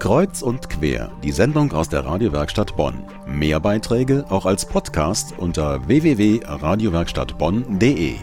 Kreuz und quer, die Sendung aus der Radiowerkstatt Bonn. Mehr Beiträge auch als Podcast unter www.radiowerkstattbonn.de.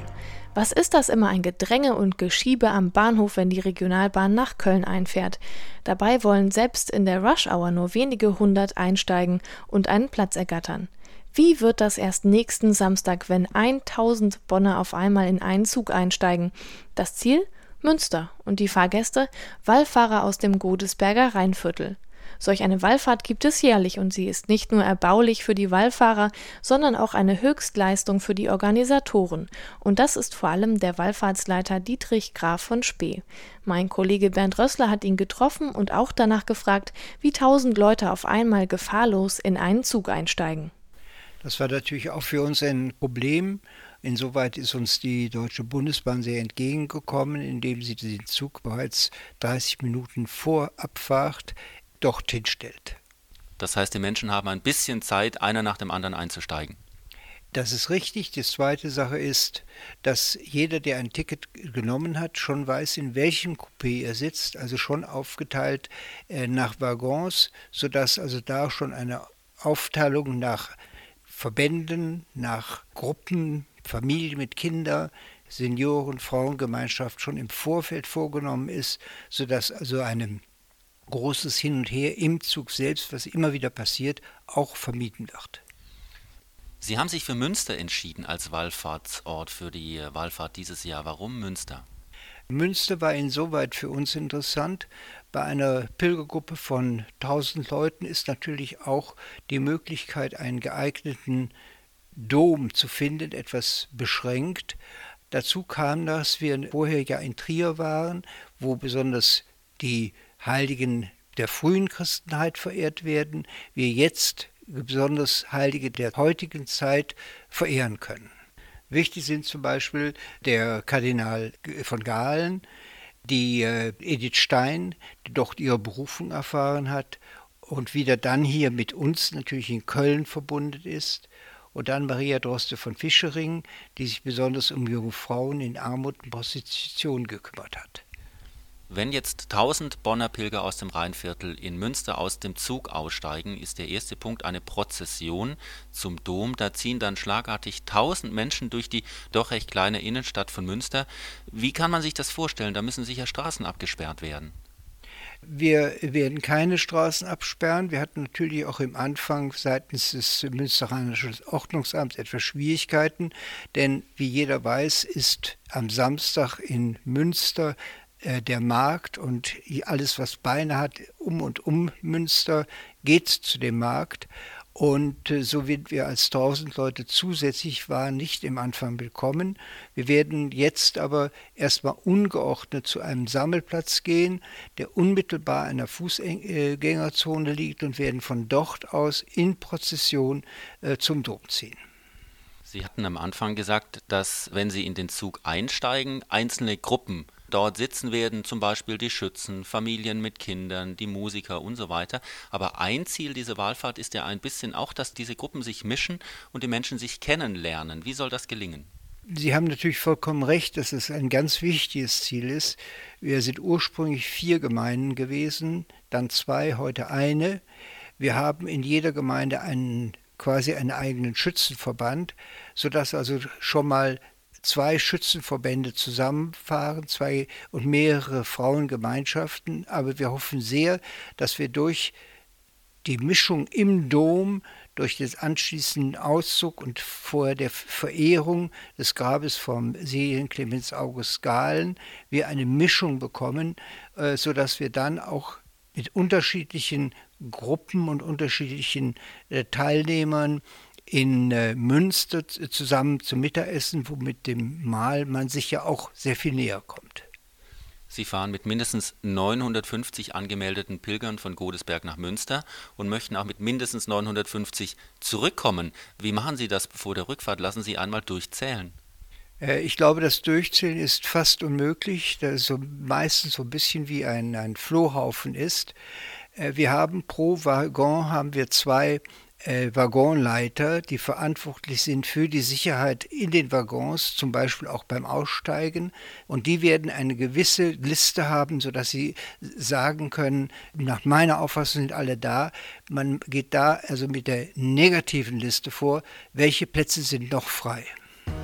Was ist das immer ein Gedränge und Geschiebe am Bahnhof, wenn die Regionalbahn nach Köln einfährt? Dabei wollen selbst in der Rush-Hour nur wenige hundert einsteigen und einen Platz ergattern. Wie wird das erst nächsten Samstag, wenn 1000 Bonner auf einmal in einen Zug einsteigen? Das Ziel? Münster und die Fahrgäste Wallfahrer aus dem Godesberger Rheinviertel. Solch eine Wallfahrt gibt es jährlich und sie ist nicht nur erbaulich für die Wallfahrer, sondern auch eine Höchstleistung für die Organisatoren. Und das ist vor allem der Wallfahrtsleiter Dietrich Graf von Spee. Mein Kollege Bernd Rössler hat ihn getroffen und auch danach gefragt, wie tausend Leute auf einmal gefahrlos in einen Zug einsteigen. Das war natürlich auch für uns ein Problem. Insoweit ist uns die Deutsche Bundesbahn sehr entgegengekommen, indem sie den Zug bereits 30 Minuten vor Abfahrt dorthin stellt. Das heißt, die Menschen haben ein bisschen Zeit, einer nach dem anderen einzusteigen. Das ist richtig. Die zweite Sache ist, dass jeder, der ein Ticket genommen hat, schon weiß, in welchem Coupé er sitzt, also schon aufgeteilt äh, nach Waggons, sodass also da schon eine Aufteilung nach Verbänden, nach Gruppen, Familie mit Kindern, Senioren, Frauengemeinschaft schon im Vorfeld vorgenommen ist, sodass also ein großes Hin und Her im Zug selbst, was immer wieder passiert, auch vermieden wird. Sie haben sich für Münster entschieden als Wallfahrtsort für die Wallfahrt dieses Jahr. Warum Münster? Münster war insoweit für uns interessant. Bei einer Pilgergruppe von 1000 Leuten ist natürlich auch die Möglichkeit, einen geeigneten Dom zu finden, etwas beschränkt. Dazu kam, dass wir vorher ja in Trier waren, wo besonders die Heiligen der frühen Christenheit verehrt werden, wir jetzt besonders Heilige der heutigen Zeit verehren können. Wichtig sind zum Beispiel der Kardinal von Galen, die äh, Edith Stein, die dort ihre Berufung erfahren hat und wieder dann hier mit uns natürlich in Köln verbunden ist, und dann Maria Droste von Fischering, die sich besonders um junge Frauen in Armut und Prostitution gekümmert hat. Wenn jetzt 1000 Bonner Pilger aus dem Rheinviertel in Münster aus dem Zug aussteigen, ist der erste Punkt eine Prozession zum Dom. Da ziehen dann schlagartig 1000 Menschen durch die doch recht kleine Innenstadt von Münster. Wie kann man sich das vorstellen? Da müssen sicher Straßen abgesperrt werden. Wir werden keine Straßen absperren. Wir hatten natürlich auch im Anfang seitens des Münsteranischen Ordnungsamts etwas Schwierigkeiten, denn wie jeder weiß, ist am Samstag in Münster der Markt und alles, was Beine hat, um und um Münster, geht zu dem Markt. Und äh, so wird wir als 1000 Leute zusätzlich waren nicht im Anfang willkommen. Wir werden jetzt aber erstmal ungeordnet zu einem Sammelplatz gehen, der unmittelbar der Fußgängerzone liegt und werden von dort aus in Prozession äh, zum Dom ziehen. Sie hatten am Anfang gesagt, dass wenn Sie in den Zug einsteigen, einzelne Gruppen dort sitzen werden, zum Beispiel die Schützen, Familien mit Kindern, die Musiker und so weiter. Aber ein Ziel dieser Wahlfahrt ist ja ein bisschen auch, dass diese Gruppen sich mischen und die Menschen sich kennenlernen. Wie soll das gelingen? Sie haben natürlich vollkommen recht, dass es ein ganz wichtiges Ziel ist. Wir sind ursprünglich vier Gemeinden gewesen, dann zwei, heute eine. Wir haben in jeder Gemeinde einen quasi einen eigenen Schützenverband, sodass also schon mal zwei Schützenverbände zusammenfahren, zwei und mehrere Frauengemeinschaften. Aber wir hoffen sehr, dass wir durch die Mischung im Dom, durch den anschließenden Auszug und vor der Verehrung des Grabes vom Seligen Clemens August Galen, wir eine Mischung bekommen, äh, sodass wir dann auch mit unterschiedlichen Gruppen und unterschiedlichen äh, Teilnehmern in äh, Münster zusammen zum Mittagessen, wo mit dem Mahl man sich ja auch sehr viel näher kommt. Sie fahren mit mindestens 950 angemeldeten Pilgern von Godesberg nach Münster und möchten auch mit mindestens 950 zurückkommen. Wie machen Sie das vor der Rückfahrt? Lassen Sie einmal durchzählen. Äh, ich glaube, das Durchzählen ist fast unmöglich, da es so meistens so ein bisschen wie ein, ein Flohhaufen ist. Äh, wir haben pro Waggon haben wir zwei äh, Waggonleiter, die verantwortlich sind für die Sicherheit in den Waggons, zum Beispiel auch beim Aussteigen. Und die werden eine gewisse Liste haben, sodass sie sagen können, nach meiner Auffassung sind alle da. Man geht da also mit der negativen Liste vor, welche Plätze sind noch frei.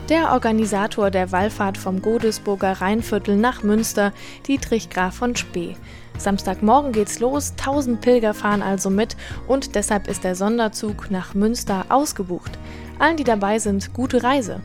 Der Organisator der Wallfahrt vom Godesburger Rheinviertel nach Münster, Dietrich Graf von Spee. Samstagmorgen geht's los, 1000 Pilger fahren also mit und deshalb ist der Sonderzug nach Münster ausgebucht. Allen, die dabei sind, gute Reise.